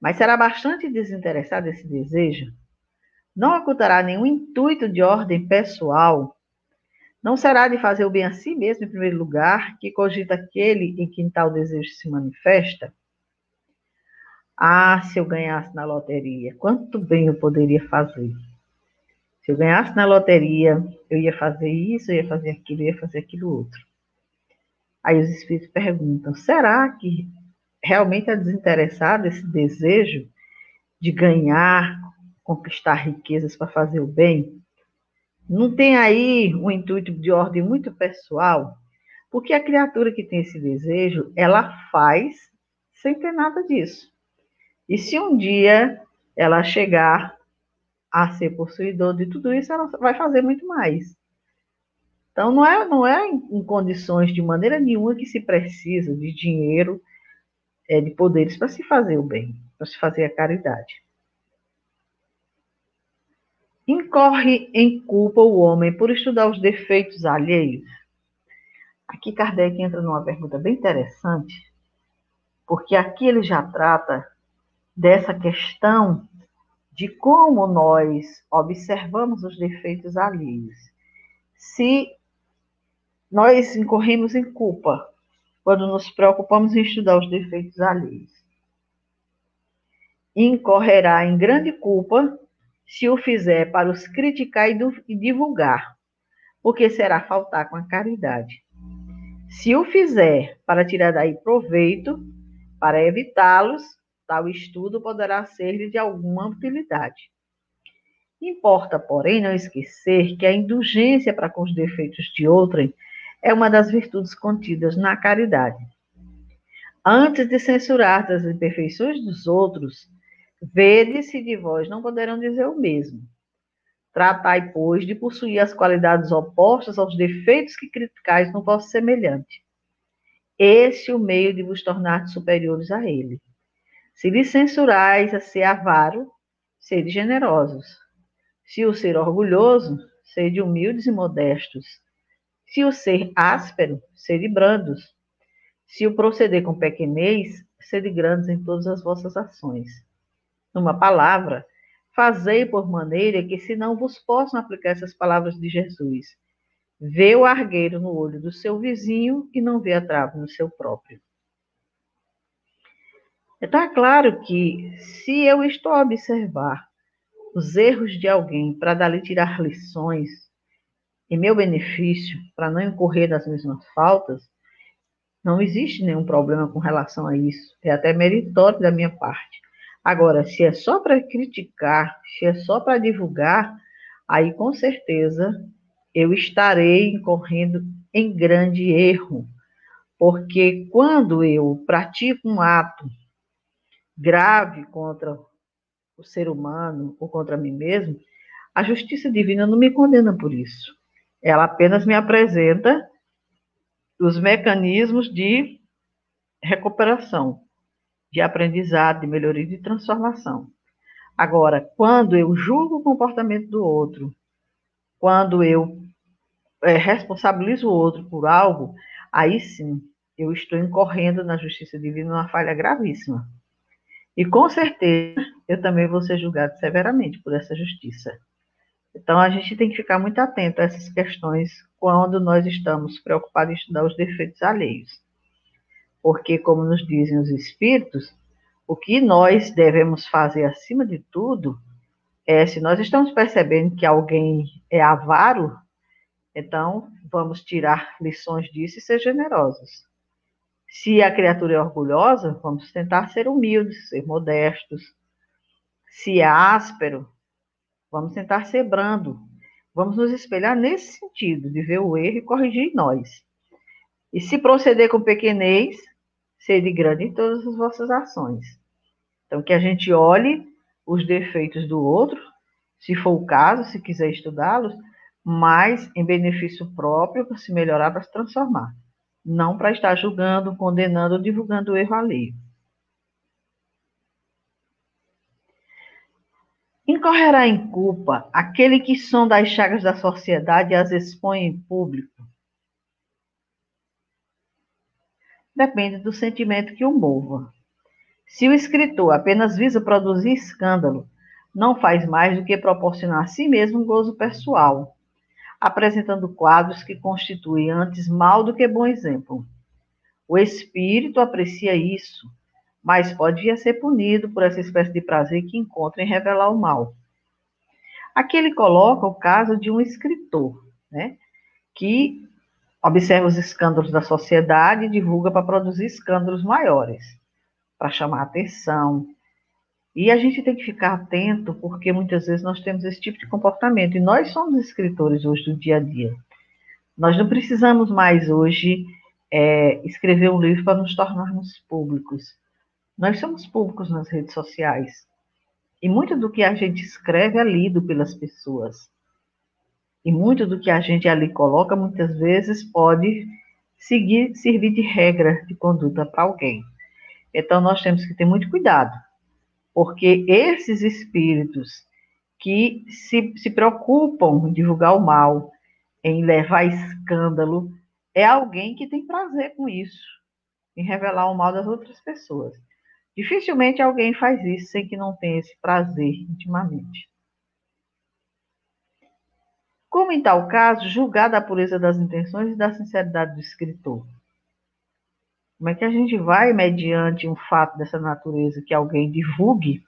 Mas será bastante desinteressado esse desejo? Não ocultará nenhum intuito de ordem pessoal? Não será de fazer o bem a si mesmo em primeiro lugar, que cogita aquele em quem tal desejo se manifesta? Ah, se eu ganhasse na loteria, quanto bem eu poderia fazer. Se eu ganhasse na loteria, eu ia fazer isso, eu ia fazer aquilo, eu ia fazer aquilo outro. Aí os espíritos perguntam: será que realmente é desinteressado esse desejo de ganhar, conquistar riquezas para fazer o bem? Não tem aí um intuito de ordem muito pessoal? Porque a criatura que tem esse desejo, ela faz sem ter nada disso. E se um dia ela chegar a ser possuidor de tudo isso, ela vai fazer muito mais. Então, não é, não é em condições de maneira nenhuma que se precisa de dinheiro, é, de poderes para se fazer o bem, para se fazer a caridade. Incorre em culpa o homem por estudar os defeitos alheios? Aqui Kardec entra numa pergunta bem interessante, porque aqui ele já trata dessa questão de como nós observamos os defeitos alheios. Se nós incorremos em culpa quando nos preocupamos em estudar os defeitos alheios. Incorrerá em grande culpa se o fizer para os criticar e divulgar, porque será faltar com a caridade. Se o fizer para tirar daí proveito, para evitá-los, tal estudo poderá ser-lhe de alguma utilidade. Importa, porém, não esquecer que a indulgência para com os defeitos de outrem é uma das virtudes contidas na caridade. Antes de censurar as imperfeições dos outros, Vede se de vós não poderão dizer o mesmo. Tratai, pois, de possuir as qualidades opostas aos defeitos que criticais no vosso semelhante. Esse é o meio de vos tornar superiores a ele. Se lhe censurais a ser avaro, sede generosos. Se o ser orgulhoso, sede humildes e modestos. Se o ser áspero, sede brandos. Se o proceder com pequenez, sede grandes em todas as vossas ações. Numa palavra, fazei por maneira que se não vos possam aplicar essas palavras de Jesus. Vê o argueiro no olho do seu vizinho e não vê a trave no seu próprio. Então é claro que se eu estou a observar os erros de alguém para dali tirar lições em meu benefício, para não incorrer nas mesmas faltas, não existe nenhum problema com relação a isso. É até meritório da minha parte. Agora, se é só para criticar, se é só para divulgar, aí com certeza eu estarei incorrendo em grande erro. Porque quando eu pratico um ato grave contra o ser humano ou contra mim mesmo, a justiça divina não me condena por isso. Ela apenas me apresenta os mecanismos de recuperação de aprendizado, de melhoria e de transformação. Agora, quando eu julgo o comportamento do outro, quando eu é, responsabilizo o outro por algo, aí sim eu estou incorrendo na justiça divina uma falha gravíssima. E com certeza eu também vou ser julgado severamente por essa justiça. Então a gente tem que ficar muito atento a essas questões quando nós estamos preocupados em estudar os defeitos alheios porque, como nos dizem os espíritos, o que nós devemos fazer acima de tudo é, se nós estamos percebendo que alguém é avaro, então vamos tirar lições disso e ser generosos. Se a criatura é orgulhosa, vamos tentar ser humildes, ser modestos. Se é áspero, vamos tentar ser brando. Vamos nos espelhar nesse sentido, de ver o erro e corrigir em nós. E se proceder com pequenez, sede grande em todas as vossas ações. Então, que a gente olhe os defeitos do outro, se for o caso, se quiser estudá-los, mas em benefício próprio, para se melhorar, para se transformar. Não para estar julgando, condenando ou divulgando o erro alheio. Incorrerá em culpa aquele que sonda as chagas da sociedade e as expõe em público, depende do sentimento que o mova. Se o escritor apenas visa produzir escândalo, não faz mais do que proporcionar a si mesmo um gozo pessoal, apresentando quadros que constituem antes mal do que bom exemplo. O espírito aprecia isso, mas pode vir a ser punido por essa espécie de prazer que encontra em revelar o mal. Aqui ele coloca o caso de um escritor, né, que observa os escândalos da sociedade e divulga para produzir escândalos maiores, para chamar atenção. E a gente tem que ficar atento, porque muitas vezes nós temos esse tipo de comportamento, e nós somos escritores hoje do dia a dia. Nós não precisamos mais hoje é, escrever um livro para nos tornarmos públicos. Nós somos públicos nas redes sociais. E muito do que a gente escreve é lido pelas pessoas. E muito do que a gente ali coloca, muitas vezes, pode seguir, servir de regra de conduta para alguém. Então, nós temos que ter muito cuidado, porque esses espíritos que se, se preocupam em divulgar o mal, em levar escândalo, é alguém que tem prazer com isso, em revelar o mal das outras pessoas. Dificilmente alguém faz isso sem que não tenha esse prazer intimamente. Como em tal caso, julgar da pureza das intenções e da sinceridade do escritor? Como é que a gente vai, mediante um fato dessa natureza que alguém divulgue,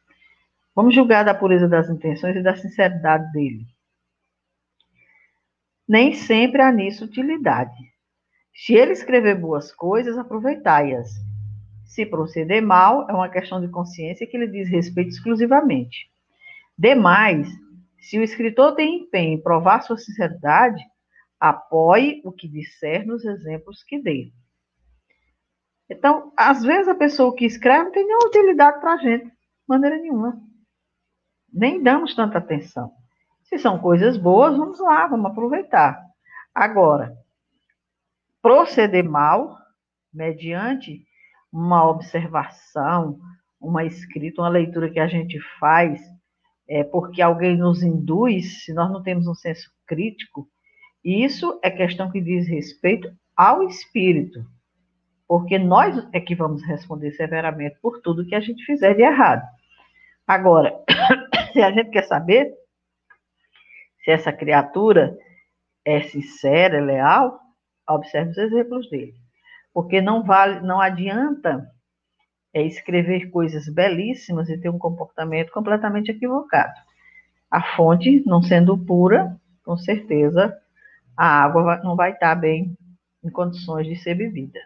vamos julgar da pureza das intenções e da sinceridade dele? Nem sempre há nisso utilidade. Se ele escrever boas coisas, aproveitai-as. Se proceder mal, é uma questão de consciência que lhe diz respeito exclusivamente. Demais, se o escritor tem empenho em provar sua sinceridade, apoie o que disser nos exemplos que dê. Então, às vezes a pessoa que escreve não tem nenhuma utilidade para a gente. maneira nenhuma. Nem damos tanta atenção. Se são coisas boas, vamos lá, vamos aproveitar. Agora, proceder mal, mediante uma observação, uma escrita, uma leitura que a gente faz, é, porque alguém nos induz, se nós não temos um senso crítico, isso é questão que diz respeito ao espírito, porque nós é que vamos responder severamente por tudo que a gente fizer de errado. Agora, *coughs* se a gente quer saber se essa criatura é sincera, é leal, observe os exemplos dele. Porque não vale, não adianta é, escrever coisas belíssimas e ter um comportamento completamente equivocado. A fonte, não sendo pura, com certeza a água não vai estar bem em condições de ser bebida.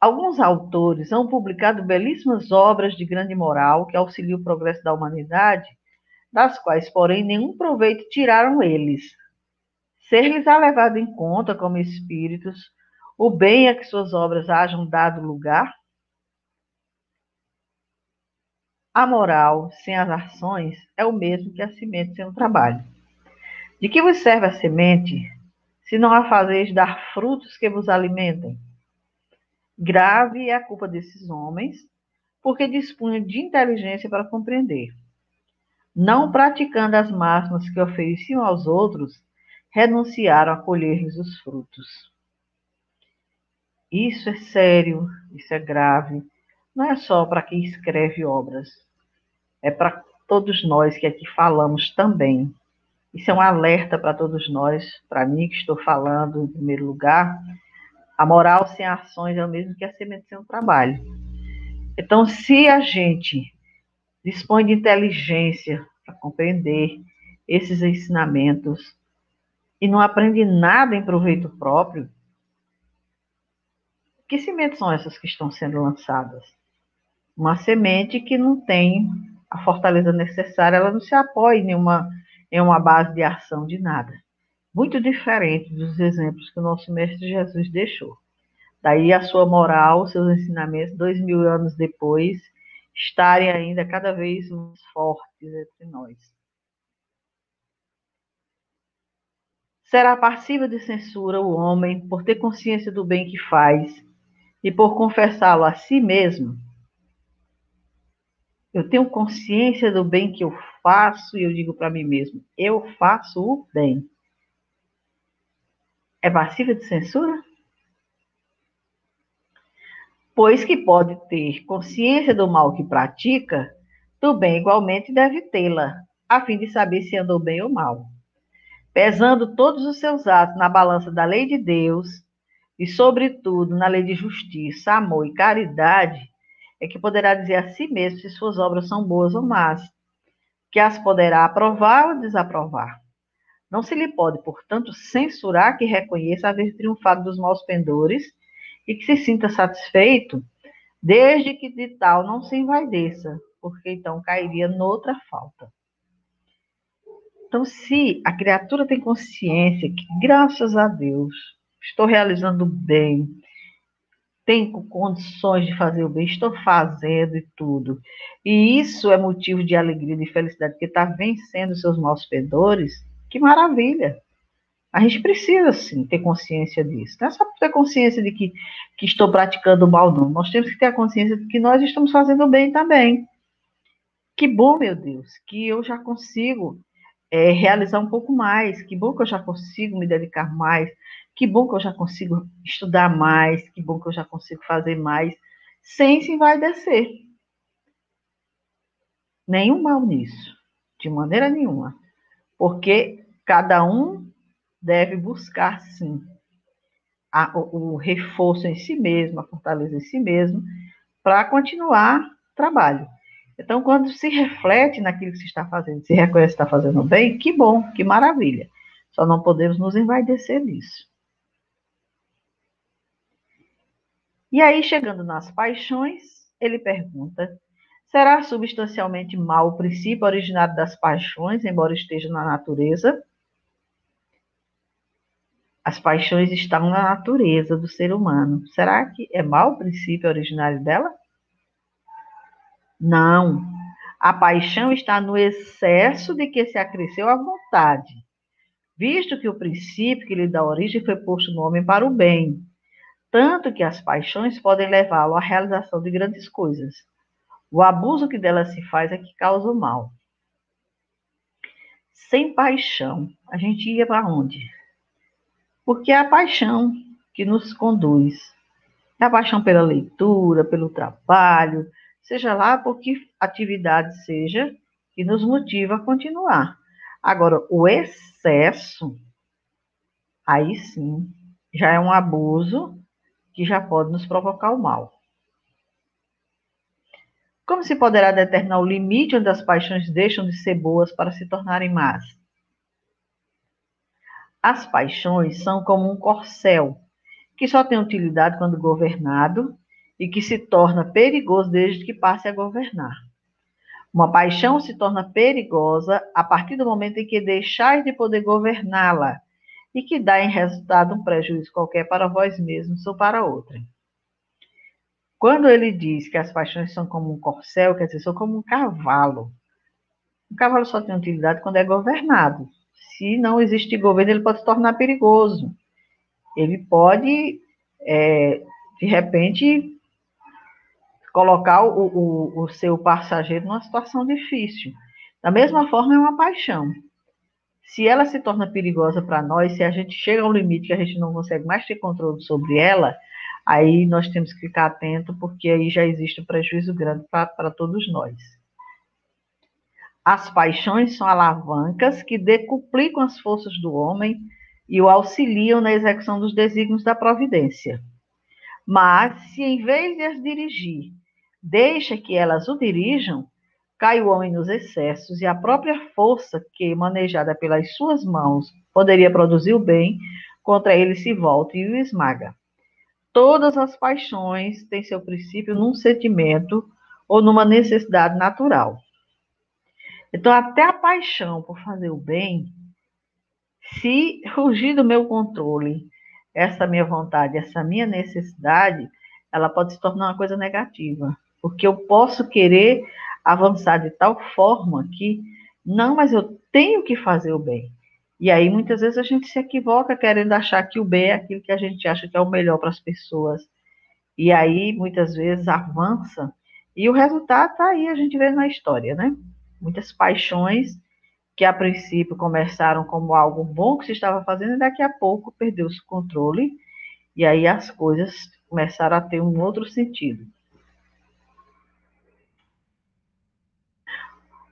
Alguns autores han publicado belíssimas obras de grande moral que auxiliam o progresso da humanidade, das quais, porém, nenhum proveito tiraram eles. Ser-lhes a levado em conta como espíritos o bem a que suas obras hajam dado lugar? A moral sem as ações é o mesmo que a semente sem o trabalho. De que vos serve a semente, se não a fazeis dar frutos que vos alimentem? Grave é a culpa desses homens, porque dispunham de inteligência para compreender. Não praticando as máximas que ofereciam aos outros, renunciaram a colher-lhes os frutos. Isso é sério, isso é grave. Não é só para quem escreve obras, é para todos nós que aqui falamos também. Isso é um alerta para todos nós, para mim que estou falando em primeiro lugar, a moral sem ações é o mesmo que a semente sem o trabalho. Então, se a gente dispõe de inteligência para compreender esses ensinamentos e não aprende nada em proveito próprio, que sementes são essas que estão sendo lançadas? Uma semente que não tem a fortaleza necessária, ela não se apoia em uma, em uma base de ação de nada muito diferente dos exemplos que o nosso Mestre Jesus deixou. Daí a sua moral, seus ensinamentos, dois mil anos depois, estarem ainda cada vez mais fortes entre nós. Será passível de censura o homem por ter consciência do bem que faz e por confessá-lo a si mesmo? Eu tenho consciência do bem que eu faço e eu digo para mim mesmo: eu faço o bem é passível de censura? Pois que pode ter consciência do mal que pratica, do bem igualmente deve tê-la, a fim de saber se andou bem ou mal. Pesando todos os seus atos na balança da lei de Deus, e, sobretudo, na lei de justiça, amor e caridade, é que poderá dizer a si mesmo se suas obras são boas ou más, que as poderá aprovar ou desaprovar. Não se lhe pode, portanto, censurar que reconheça haver triunfado dos maus pendores e que se sinta satisfeito, desde que de tal não se envaideça, porque então cairia noutra falta. Então, se a criatura tem consciência que, graças a Deus, estou realizando bem, tenho condições de fazer o bem, estou fazendo e tudo, e isso é motivo de alegria e felicidade, porque está vencendo seus maus pendores, que maravilha! A gente precisa, sim, ter consciência disso. Não é só ter consciência de que, que estou praticando mal, não. Nós temos que ter a consciência de que nós estamos fazendo bem também. Que bom, meu Deus, que eu já consigo é, realizar um pouco mais. Que bom que eu já consigo me dedicar mais. Que bom que eu já consigo estudar mais. Que bom que eu já consigo fazer mais. Sem se envaidecer. Nenhum mal nisso. De maneira nenhuma. Porque cada um deve buscar, sim, a, o, o, reforço em si mesmo, a fortaleza em si mesmo, para continuar trabalho. Então, quando se reflete naquilo que se está fazendo, se reconhece que está fazendo bem, que bom, que maravilha. Só não podemos nos envaidecer nisso. E aí, chegando nas paixões, ele pergunta: será substancialmente mal o princípio originário das paixões, embora esteja na natureza? As paixões estão na natureza do ser humano. Será que é mau o princípio originário dela? Não. A paixão está no excesso de que se acresceu à vontade, visto que o princípio que lhe dá origem foi posto no homem para o bem, tanto que as paixões podem levá-lo à realização de grandes coisas. O abuso que delas se faz é que causa o mal. Sem paixão, a gente ia para onde? Porque é a paixão que nos conduz. É a paixão pela leitura, pelo trabalho, seja lá por que atividade seja, que nos motiva a continuar. Agora, o excesso, aí sim, já é um abuso que já pode nos provocar o mal. Como se poderá determinar o limite onde as paixões deixam de ser boas para se tornarem más? As paixões são como um corcel, que só tem utilidade quando governado e que se torna perigoso desde que passe a governar. Uma paixão se torna perigosa a partir do momento em que deixais de poder governá-la e que dá em resultado um prejuízo qualquer para vós mesmos ou para outra. Quando ele diz que as paixões são como um corcel, quer dizer, são como um cavalo. O cavalo só tem utilidade quando é governado. Se não existe governo, ele pode se tornar perigoso. Ele pode, é, de repente, colocar o, o, o seu passageiro numa situação difícil. Da mesma forma, é uma paixão. Se ela se torna perigosa para nós, se a gente chega a um limite que a gente não consegue mais ter controle sobre ela, aí nós temos que ficar atento, porque aí já existe um prejuízo grande para todos nós. As paixões são alavancas que decuplicam as forças do homem e o auxiliam na execução dos desígnios da providência. Mas, se em vez de as dirigir, deixa que elas o dirijam, cai o homem nos excessos e a própria força que, manejada pelas suas mãos, poderia produzir o bem, contra ele se volta e o esmaga. Todas as paixões têm seu princípio num sentimento ou numa necessidade natural. Então, até a paixão por fazer o bem, se fugir do meu controle, essa minha vontade, essa minha necessidade, ela pode se tornar uma coisa negativa. Porque eu posso querer avançar de tal forma que, não, mas eu tenho que fazer o bem. E aí, muitas vezes, a gente se equivoca querendo achar que o bem é aquilo que a gente acha que é o melhor para as pessoas. E aí, muitas vezes, avança. E o resultado está aí, a gente vê na história, né? Muitas paixões que a princípio começaram como algo bom que se estava fazendo, e daqui a pouco perdeu-se o controle, e aí as coisas começaram a ter um outro sentido.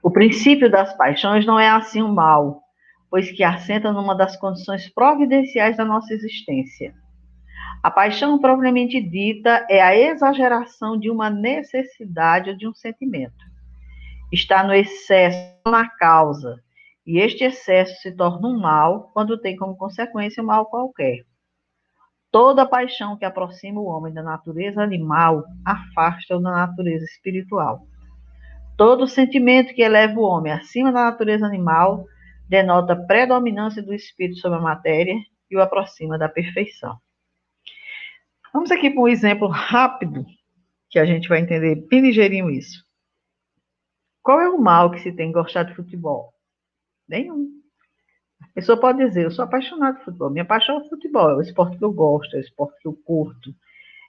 O princípio das paixões não é assim um mal, pois que assenta numa das condições providenciais da nossa existência. A paixão propriamente dita é a exageração de uma necessidade ou de um sentimento. Está no excesso, na causa, e este excesso se torna um mal quando tem como consequência um mal qualquer. Toda paixão que aproxima o homem da natureza animal afasta-o da natureza espiritual. Todo sentimento que eleva o homem acima da natureza animal denota predominância do espírito sobre a matéria e o aproxima da perfeição. Vamos aqui para um exemplo rápido, que a gente vai entender bem ligeirinho isso. Qual é o mal que se tem em gostar de futebol? Nenhum. A pessoa pode dizer, eu sou apaixonado por futebol. Minha paixão é futebol, é o esporte que eu gosto, é o esporte que eu curto,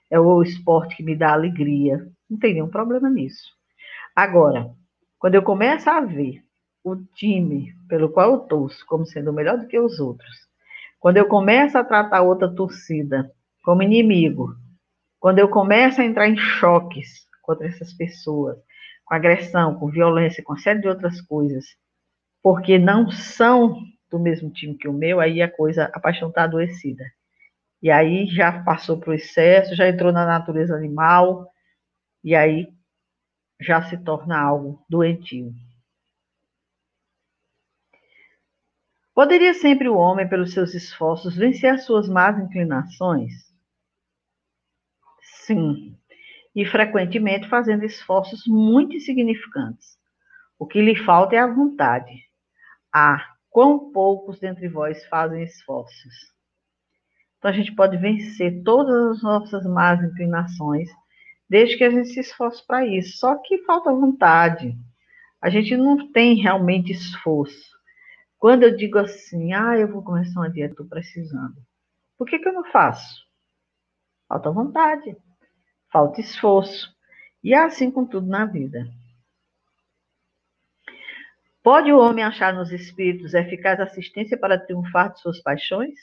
é o esporte que me dá alegria. Não tem nenhum problema nisso. Agora, quando eu começo a ver o time pelo qual eu torço como sendo melhor do que os outros, quando eu começo a tratar outra torcida como inimigo, quando eu começo a entrar em choques contra essas pessoas, com agressão, com violência, com uma série de outras coisas, porque não são do mesmo time que o meu, aí a coisa, a paixão está adoecida. E aí já passou para o excesso, já entrou na natureza animal, e aí já se torna algo doentio. Poderia sempre o homem, pelos seus esforços, vencer as suas más inclinações? Sim, e frequentemente fazendo esforços muito insignificantes. O que lhe falta é a vontade. Ah, quão poucos dentre vós fazem esforços. Então a gente pode vencer todas as nossas más inclinações, desde que a gente se esforce para isso. Só que falta vontade. A gente não tem realmente esforço. Quando eu digo assim, ah, eu vou começar uma dieta, estou precisando. Por que, que eu não faço? Falta vontade, falta esforço. E é assim com tudo na vida. Pode o homem achar nos espíritos eficaz assistência para triunfar de suas paixões?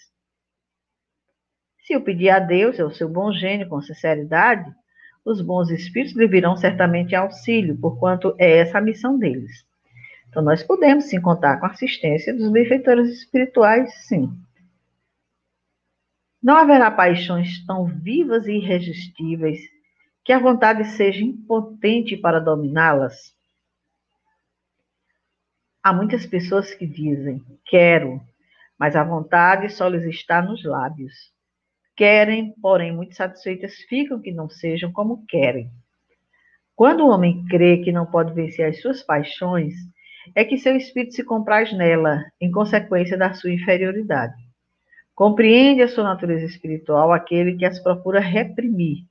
Se eu pedir a Deus, é o seu bom gênio, com sinceridade, os bons espíritos lhe virão certamente auxílio, porquanto é essa a missão deles. Então, nós podemos sim contar com a assistência dos benfeitores espirituais, sim. Não haverá paixões tão vivas e irresistíveis que a vontade seja impotente para dominá-las? Há muitas pessoas que dizem, quero, mas a vontade só lhes está nos lábios. Querem, porém, muito satisfeitas ficam que não sejam como querem. Quando o homem crê que não pode vencer as suas paixões, é que seu espírito se compraz nela, em consequência da sua inferioridade. Compreende a sua natureza espiritual aquele que as procura reprimir.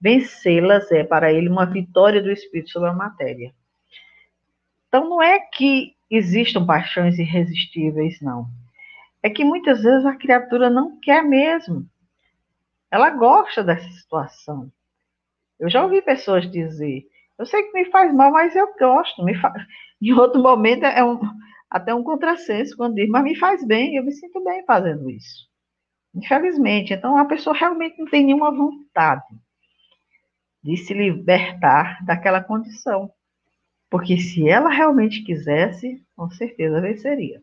Vencê-las é para ele uma vitória do espírito sobre a matéria. Então não é que existam paixões irresistíveis, não. É que muitas vezes a criatura não quer mesmo. Ela gosta dessa situação. Eu já ouvi pessoas dizer: eu sei que me faz mal, mas eu gosto. Me fa... *laughs* Em outro momento é um, até um contrassenso quando diz, mas me faz bem, eu me sinto bem fazendo isso. Infelizmente, então a pessoa realmente não tem nenhuma vontade de se libertar daquela condição. Porque se ela realmente quisesse, com certeza venceria.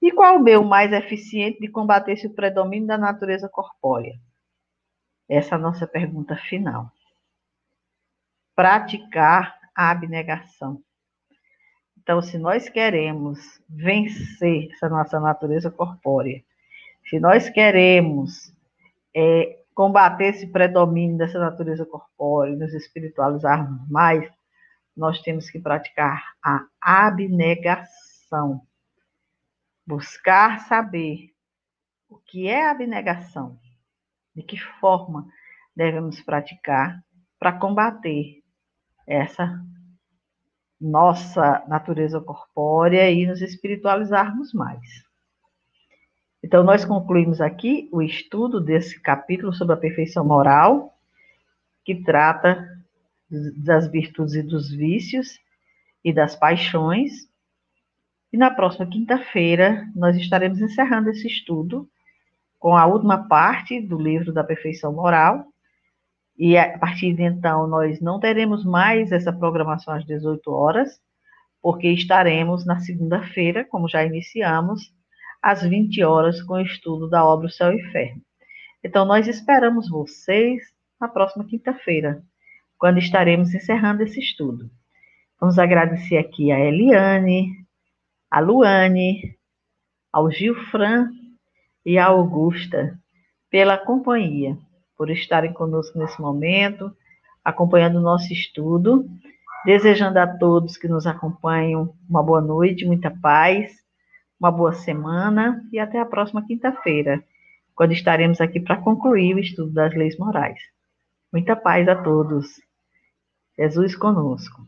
E qual o meio mais eficiente de combater esse predomínio da natureza corpórea? Essa é a nossa pergunta final. Praticar a abnegação. Então, se nós queremos vencer essa nossa natureza corpórea, se nós queremos é, combater esse predomínio dessa natureza corpórea, nos espiritualizarmos mais, nós temos que praticar a abnegação. Buscar saber o que é abnegação, de que forma devemos praticar para combater essa nossa natureza corpórea e nos espiritualizarmos mais. Então, nós concluímos aqui o estudo desse capítulo sobre a perfeição moral, que trata das virtudes e dos vícios e das paixões. E na próxima quinta-feira nós estaremos encerrando esse estudo com a última parte do livro da perfeição moral. E a partir de então nós não teremos mais essa programação às 18 horas, porque estaremos na segunda-feira, como já iniciamos, às 20 horas com o estudo da obra O Céu e o Inferno. Então nós esperamos vocês na próxima quinta-feira quando estaremos encerrando esse estudo. Vamos agradecer aqui a Eliane, a Luane, ao Gilfran e a Augusta pela companhia, por estarem conosco nesse momento, acompanhando o nosso estudo. Desejando a todos que nos acompanham uma boa noite, muita paz, uma boa semana e até a próxima quinta-feira, quando estaremos aqui para concluir o estudo das leis morais. Muita paz a todos. Jesus conosco.